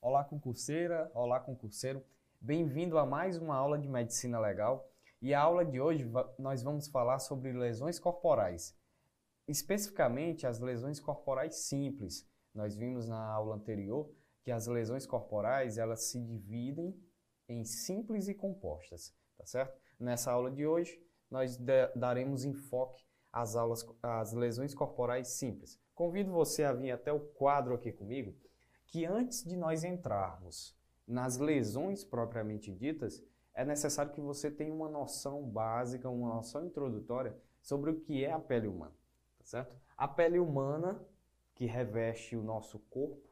Olá, concurseira, olá, concurseiro. Bem-vindo a mais uma aula de Medicina Legal. E a aula de hoje nós vamos falar sobre lesões corporais, especificamente as lesões corporais simples. Nós vimos na aula anterior que as lesões corporais elas se dividem em simples e compostas, tá certo? Nessa aula de hoje nós daremos enfoque às aulas às lesões corporais simples. Convido você a vir até o quadro aqui comigo, que antes de nós entrarmos nas lesões propriamente ditas, é necessário que você tenha uma noção básica, uma noção introdutória sobre o que é a pele humana, tá certo? A pele humana que reveste o nosso corpo,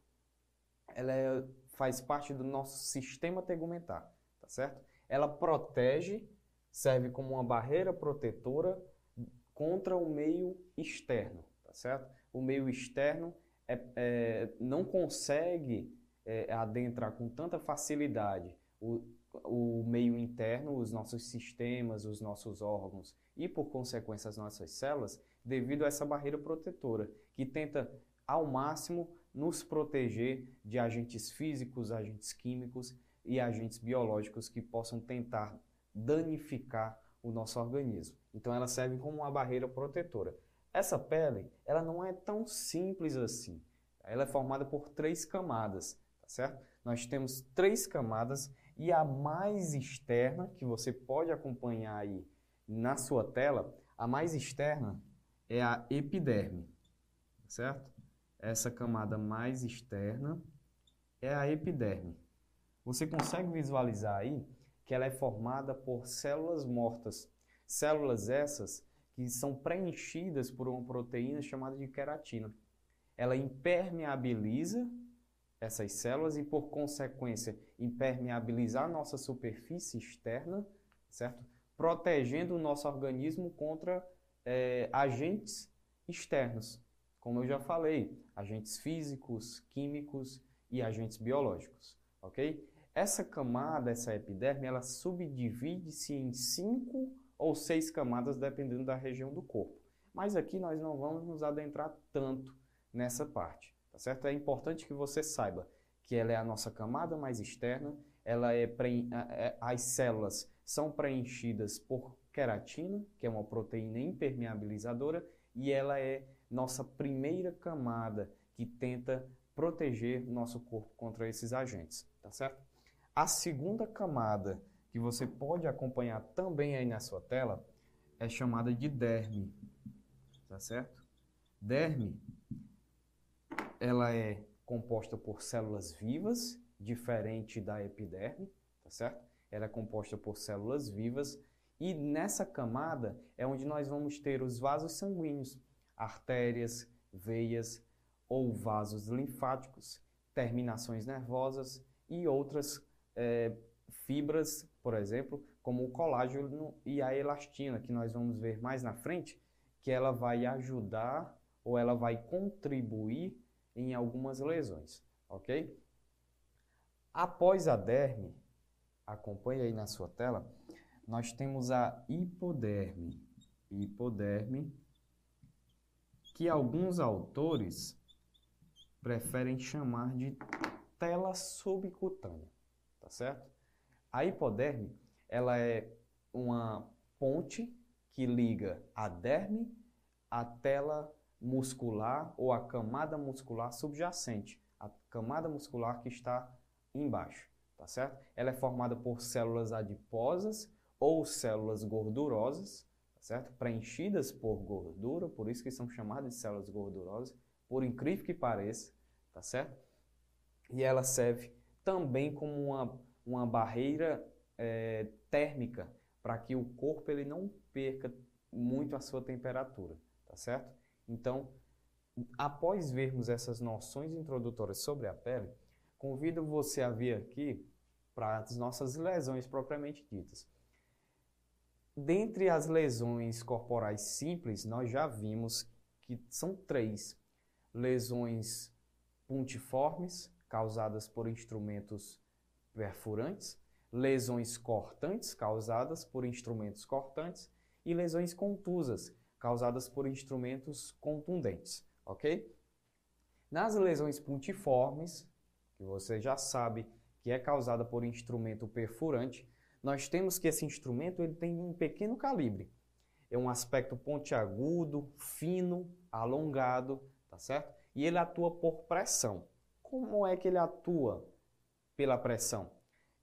ela é, faz parte do nosso sistema tegumentar, tá certo? Ela protege, serve como uma barreira protetora contra o meio externo, tá certo? O meio externo é, é, não consegue é, adentrar com tanta facilidade o, o meio interno, os nossos sistemas, os nossos órgãos e, por consequência, as nossas células, devido a essa barreira protetora, que tenta ao máximo nos proteger de agentes físicos, agentes químicos e agentes biológicos que possam tentar danificar o nosso organismo. Então ela serve como uma barreira protetora. Essa pele, ela não é tão simples assim. Ela é formada por três camadas, tá certo? Nós temos três camadas e a mais externa, que você pode acompanhar aí na sua tela, a mais externa é a epiderme, certo? Essa camada mais externa é a epiderme. Você consegue visualizar aí que ela é formada por células mortas. Células essas que são preenchidas por uma proteína chamada de queratina. Ela impermeabiliza essas células e, por consequência, impermeabilizar a nossa superfície externa, certo? Protegendo o nosso organismo contra é, agentes externos, como eu já falei, agentes físicos, químicos e agentes biológicos, ok? Essa camada, essa epiderme, ela subdivide-se em cinco ou seis camadas, dependendo da região do corpo. Mas aqui nós não vamos nos adentrar tanto nessa parte, tá certo? É importante que você saiba que ela é a nossa camada mais externa, ela é, pre... É, as células são preenchidas por queratina, que é uma proteína impermeabilizadora, e ela é nossa primeira camada que tenta proteger nosso corpo contra esses agentes, tá certo? A segunda camada que você pode acompanhar também aí na sua tela é chamada de derme, tá certo? Derme, ela é composta por células vivas, diferente da epiderme, tá certo? Ela é composta por células vivas e nessa camada é onde nós vamos ter os vasos sanguíneos, artérias, veias ou vasos linfáticos, terminações nervosas e outras é, fibras, por exemplo, como o colágeno e a elastina, que nós vamos ver mais na frente, que ela vai ajudar ou ela vai contribuir em algumas lesões, ok? Após a derme, acompanhe aí na sua tela, nós temos a hipoderme. Hipoderme, que alguns autores preferem chamar de tela subcutânea, certo? A hipoderme, ela é uma ponte que liga a derme à tela muscular ou à camada muscular subjacente, a camada muscular que está embaixo, tá certo? Ela é formada por células adiposas ou células gordurosas, tá certo? preenchidas por gordura, por isso que são chamadas de células gordurosas, por incrível que pareça, tá certo? E ela serve também como uma, uma barreira é, térmica para que o corpo ele não perca muito a sua temperatura, tá certo? Então, após vermos essas noções introdutórias sobre a pele, convido você a vir aqui para as nossas lesões propriamente ditas. Dentre as lesões corporais simples, nós já vimos que são três: lesões puntiformes, causadas por instrumentos perfurantes, lesões cortantes, causadas por instrumentos cortantes, e lesões contusas, causadas por instrumentos contundentes, ok? Nas lesões pontiformes, que você já sabe que é causada por instrumento perfurante, nós temos que esse instrumento ele tem um pequeno calibre. É um aspecto pontiagudo, fino, alongado, tá certo? E ele atua por pressão. Como é que ele atua pela pressão?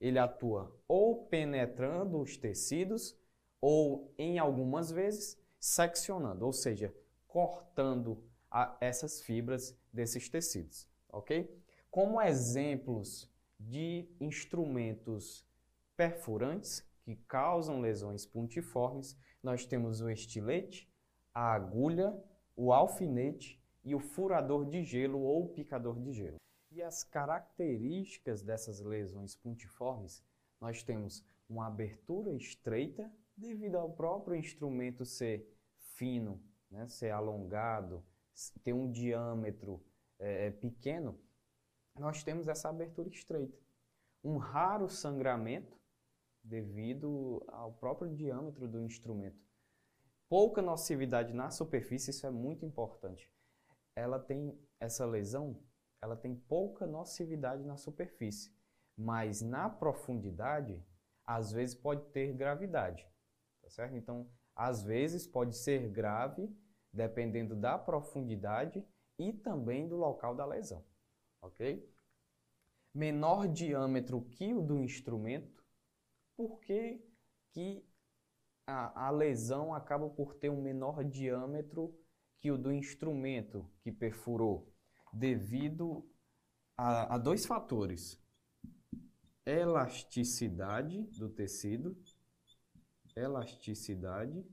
Ele atua ou penetrando os tecidos ou, em algumas vezes, seccionando, ou seja, cortando a, essas fibras desses tecidos, ok? Como exemplos de instrumentos perfurantes que causam lesões pontiformes, nós temos o estilete, a agulha, o alfinete e o furador de gelo ou picador de gelo. E as características dessas lesões pontiformes, nós temos uma abertura estreita, devido ao próprio instrumento ser fino, né, ser alongado, ter um diâmetro é, pequeno, nós temos essa abertura estreita. Um raro sangramento devido ao próprio diâmetro do instrumento. Pouca nocividade na superfície, isso é muito importante. Ela tem essa lesão, ela tem pouca nocividade na superfície, mas na profundidade, às vezes pode ter gravidade, tá certo? Então, às vezes pode ser grave, dependendo da profundidade e também do local da lesão ok? Menor diâmetro que o do instrumento, porque que a, a lesão acaba por ter um menor diâmetro que o do instrumento que perfurou, devido a, a dois fatores: elasticidade do tecido, elasticidade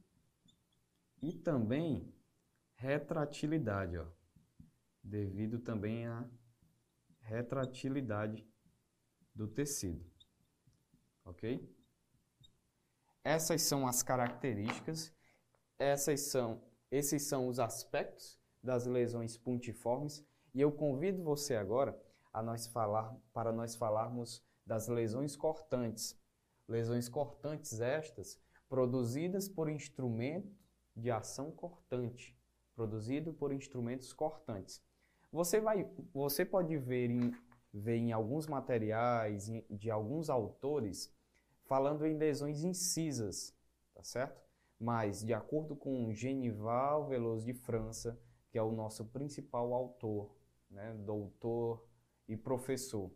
e também retratilidade, ó, devido também a retratilidade do tecido. Ok? Essas são as características, essas são, esses são os aspectos das lesões puntiformes e eu convido você agora a nós falar, para nós falarmos das lesões cortantes. Lesões cortantes estas produzidas por instrumento de ação cortante, produzido por instrumentos cortantes. Você, vai, você pode ver em, ver em alguns materiais de alguns autores falando em lesões incisas, tá certo? Mas, de acordo com Genival Veloso de França, que é o nosso principal autor, né, doutor e professor,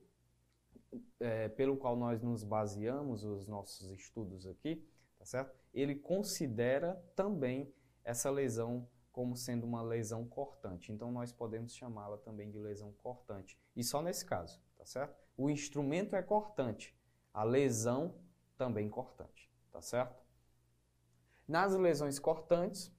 é, pelo qual nós nos baseamos os nossos estudos aqui, tá certo? Ele considera também essa lesão como sendo uma lesão cortante. Então nós podemos chamá-la também de lesão cortante. E só nesse caso, tá certo? O instrumento é cortante, a lesão também cortante, tá certo? Nas lesões cortantes,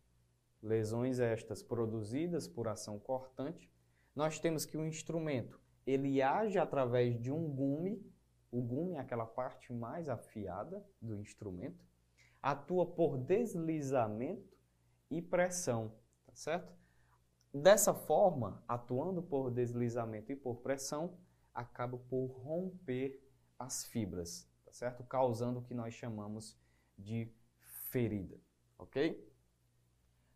lesões estas produzidas por ação cortante, nós temos que o instrumento ele age através de um gume, o gume é aquela parte mais afiada do instrumento, atua por deslizamento e pressão certo? Dessa forma, atuando por deslizamento e por pressão, acaba por romper as fibras, tá certo? Causando o que nós chamamos de ferida, ok?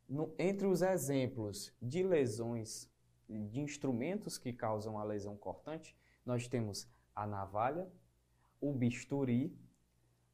No, entre os exemplos de lesões, de instrumentos que causam a lesão cortante, nós temos a navalha, o bisturi,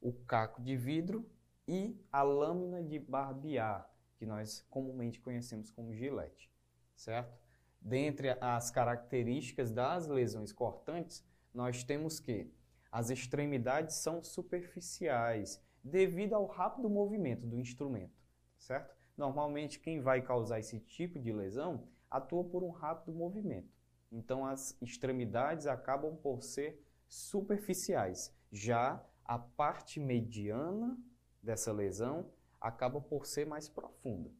o caco de vidro e a lâmina de barbear, que nós comumente conhecemos como gilete, certo? Dentre as características das lesões cortantes, nós temos que as extremidades são superficiais devido ao rápido movimento do instrumento, certo? Normalmente quem vai causar esse tipo de lesão atua por um rápido movimento. Então as extremidades acabam por ser superficiais. Já a parte mediana dessa lesão acaba por ser mais profunda,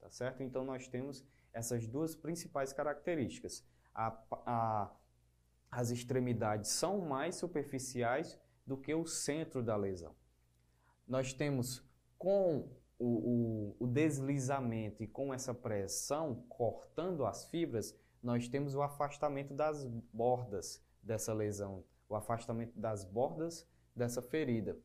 tá certo? Então nós temos essas duas principais características. A, a, as extremidades são mais superficiais do que o centro da lesão. Nós temos com o, o, o deslizamento e com essa pressão cortando as fibras, nós temos o afastamento das bordas dessa lesão, o afastamento das bordas dessa ferida.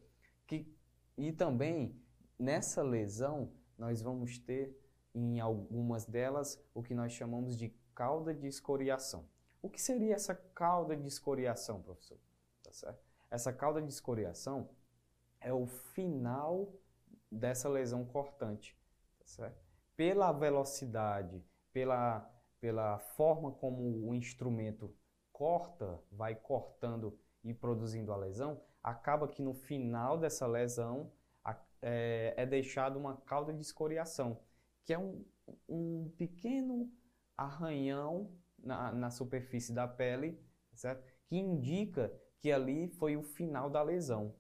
Que, e também Nessa lesão, nós vamos ter em algumas delas o que nós chamamos de cauda de escoriação. O que seria essa cauda de escoriação, professor? Tá certo? Essa cauda de escoriação é o final dessa lesão cortante, tá certo? Pela velocidade, pela, pela forma como o instrumento corta, vai cortando e produzindo a lesão, acaba que no final dessa lesão é, é deixado uma cauda de escoriação, que é um, um pequeno arranhão na, na superfície da pele, certo? que indica que ali foi o final da lesão,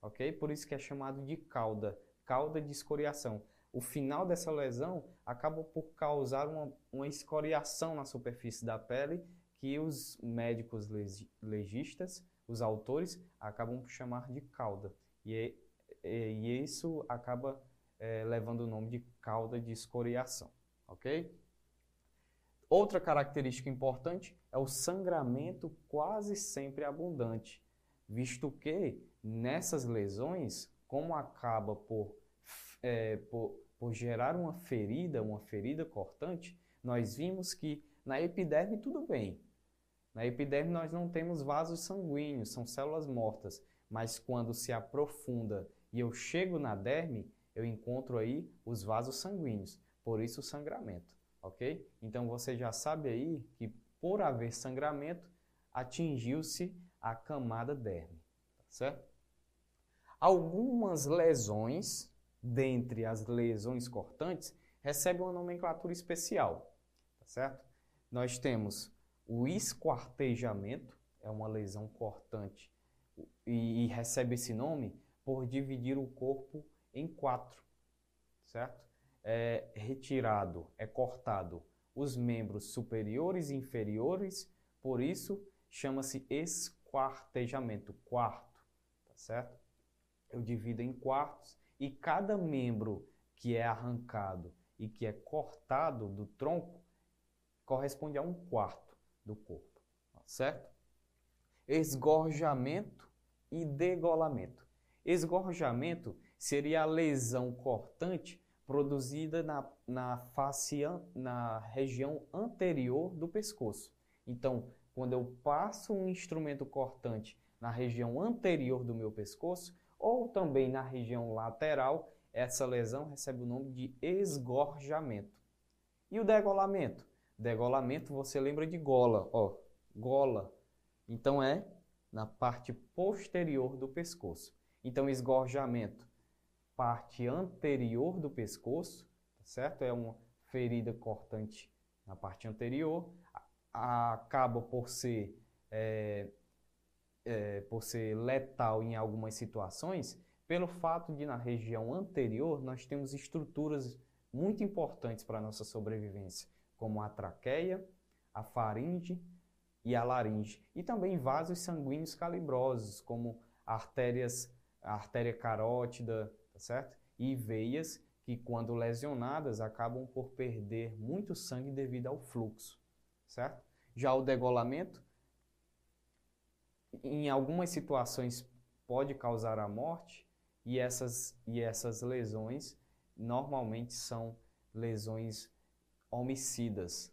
ok? Por isso que é chamado de cauda, cauda de escoriação. O final dessa lesão acaba por causar uma, uma escoriação na superfície da pele que os médicos legistas, os autores, acabam por chamar de cauda. E, é, e isso acaba é, levando o nome de cauda de escoriação, ok? Outra característica importante é o sangramento quase sempre abundante, visto que nessas lesões, como acaba por, é, por, por gerar uma ferida, uma ferida cortante, nós vimos que na epiderme tudo bem. Na epiderme nós não temos vasos sanguíneos, são células mortas, mas quando se aprofunda e eu chego na derme, eu encontro aí os vasos sanguíneos, por isso o sangramento ok? Então você já sabe aí que por haver sangramento, atingiu-se a camada derme, tá certo? Algumas lesões, dentre as lesões cortantes, recebem uma nomenclatura especial, tá certo? Nós temos o esquartejamento, é uma lesão cortante e, recebe esse nome por dividir o corpo em quatro, certo? é retirado, é cortado os membros superiores e inferiores, por isso chama-se esquartejamento, quarto, tá certo? Eu divido em quartos e cada membro que é arrancado e que é cortado do tronco corresponde a um quarto do corpo, certo? Esgorjamento e degolamento. Esgorjamento seria a lesão cortante produzida na, na face, na região anterior do pescoço. Então, quando eu passo um instrumento cortante na região anterior do meu pescoço, ou também na região lateral, essa lesão recebe o nome de esgorjamento. E o degolamento? Degolamento você lembra de gola, ó, gola. Então é na parte posterior do pescoço. Então esgorjamento parte anterior do pescoço, tá certo? É uma ferida cortante na parte anterior, acaba por ser, é, é, por ser letal em algumas situações, pelo fato de na região anterior nós temos estruturas muito importantes para a nossa sobrevivência, como a traqueia, a faringe e a laringe, e também vasos sanguíneos calibrosos, como artérias, a artéria carótida, tá certo? E veias que, quando lesionadas, acabam por perder muito sangue devido ao fluxo, certo? Já o degolamento, em algumas situações, pode causar a morte e essas, e essas lesões normalmente são lesões homicidas,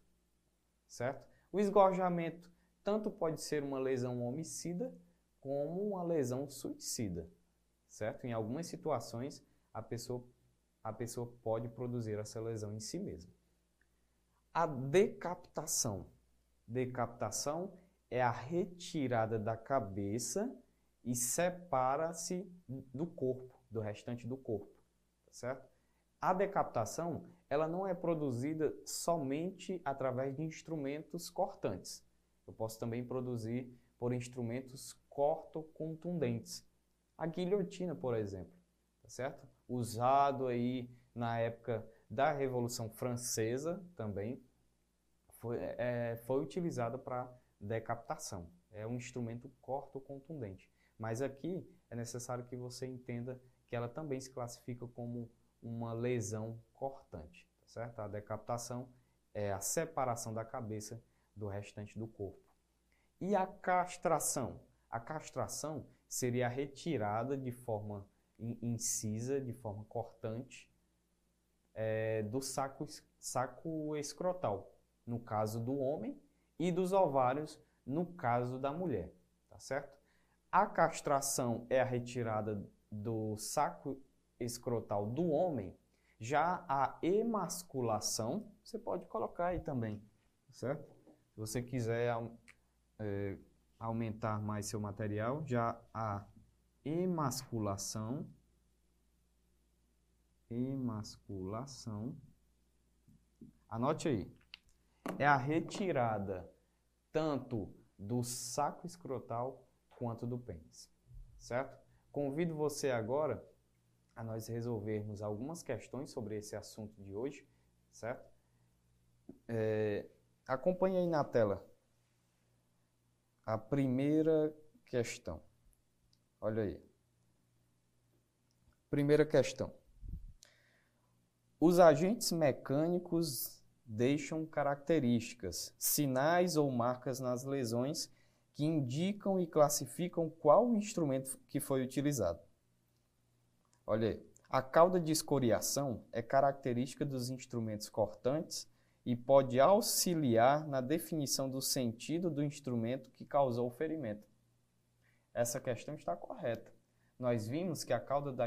certo? O esgorjamento tanto pode ser uma lesão homicida como uma lesão suicida certo? Em algumas situações, a pessoa, a pessoa pode produzir essa lesão em si mesma. A decapitação. Decapitação é a retirada da cabeça e separa-se do corpo, do restante do corpo, tá certo? A decapitação, ela não é produzida somente através de instrumentos cortantes. Eu posso também produzir por instrumentos cortocontundentes, a guilhotina, por exemplo, tá certo? Usado aí na época da Revolução Francesa também, foi, é, foi utilizada para decapitação. É um instrumento corto contundente. Mas aqui é necessário que você entenda que ela também se classifica como uma lesão cortante, tá certo? A decapitação é a separação da cabeça do restante do corpo. E a castração? A castração seria a retirada de forma incisa, de forma cortante, é, do saco, saco escrotal, no caso do homem, e dos ovários, no caso da mulher, tá certo? A castração é a retirada do saco escrotal do homem, já a emasculação, você pode colocar aí também, tá certo? Se você quiser é, aumentar mais seu material, já a emasculação, emasculação, anote aí, é a retirada tanto do saco escrotal quanto do pênis, certo? Convido você agora a nós resolvermos algumas questões sobre esse assunto de hoje, certo? É, acompanhe aí na tela a primeira questão. Olha aí. Primeira questão. Os agentes mecânicos deixam características, sinais ou marcas nas lesões que indicam e classificam qual instrumento que foi utilizado. Olha aí. A cauda de escoriação é característica dos instrumentos cortantes e pode auxiliar na definição do sentido do instrumento que causou o ferimento. Essa questão está correta. Nós vimos que a cauda, da,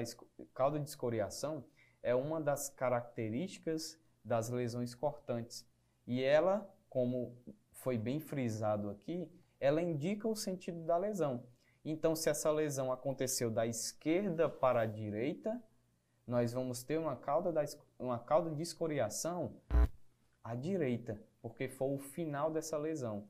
cauda de escoriação é uma das características das lesões cortantes. E ela, como foi bem frisado aqui, ela indica o sentido da lesão. Então, se essa lesão aconteceu da esquerda para a direita, nós vamos ter uma cauda, da, uma cauda de escoriação à direita, porque foi o final dessa lesão,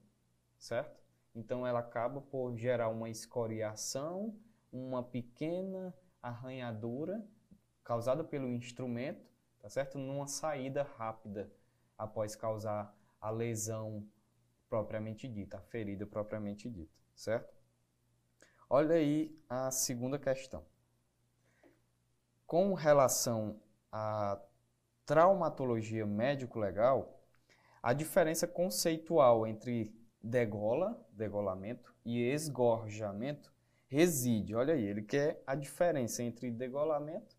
certo? Então, ela acaba por gerar uma escoriação, uma pequena arranhadura causada pelo instrumento, tá certo? Numa saída rápida após causar a lesão propriamente dita, a ferida propriamente dita, certo? Olha aí a segunda questão. Com relação à traumatologia médico-legal, a diferença conceitual entre degola, degolamento, e esgorjamento reside, olha aí, ele quer a diferença entre degolamento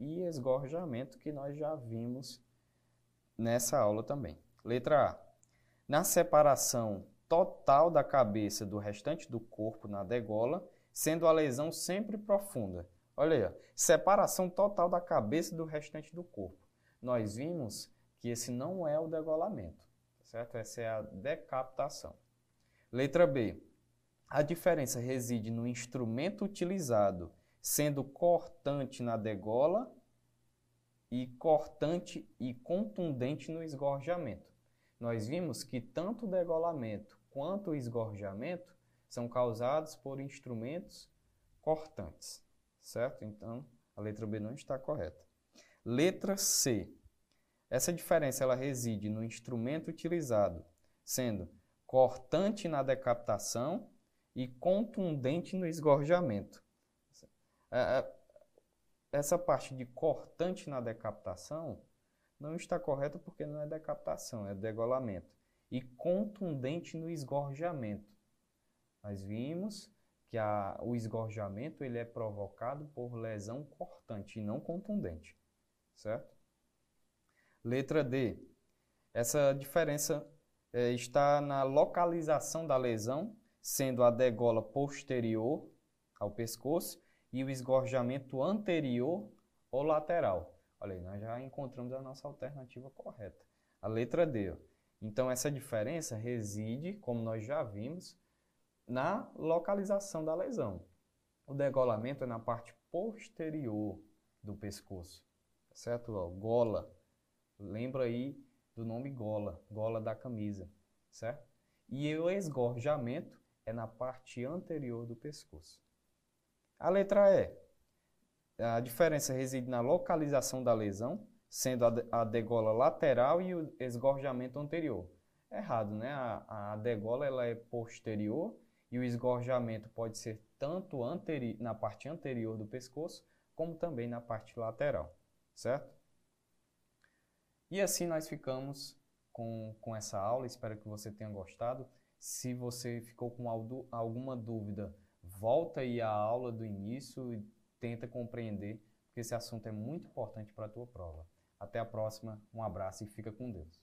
e esgorjamento que nós já vimos nessa aula também. Letra A. Na separação total da cabeça do restante do corpo na degola, sendo a lesão sempre profunda. Olha aí, ó, separação total da cabeça do restante do corpo. Nós vimos que esse não é o degolamento, certo? Essa é a decapitação. Letra B. A diferença reside no instrumento utilizado, sendo cortante na degola e cortante e contundente no esgorjamento. Nós vimos que tanto o degolamento quanto o esgorjamento são causados por instrumentos cortantes, certo? Então, a letra B não está correta. Letra C. Essa diferença ela reside no instrumento utilizado, sendo cortante na decapitação e contundente no esgorjamento. É, é, essa parte de cortante na decapitação não está correta porque não é decapitação, é degolamento e contundente no esgorjamento. Nós vimos que a, o esgorjamento ele é provocado por lesão cortante e não contundente, certo? Letra D. Essa diferença é, está na localização da lesão, sendo a degola posterior ao pescoço e o esgorjamento anterior ou lateral. Olha aí, nós já encontramos a nossa alternativa correta. A letra D. Ó. Então, essa diferença reside, como nós já vimos, na localização da lesão. O degolamento é na parte posterior do pescoço, certo? Ó, gola. Lembra aí do nome gola, gola da camisa, certo? E o esgorjamento é na parte anterior do pescoço. A letra E. A diferença reside na localização da lesão, sendo a degola lateral e o esgorjamento anterior. Errado, né? A, a degola ela é posterior e o esgorjamento pode ser tanto na parte anterior do pescoço, como também na parte lateral, certo? E assim nós ficamos com, com essa aula, espero que você tenha gostado. Se você ficou com alguma dúvida, volta aí à aula do início e tenta compreender, porque esse assunto é muito importante para a tua prova. Até a próxima, um abraço e fica com Deus.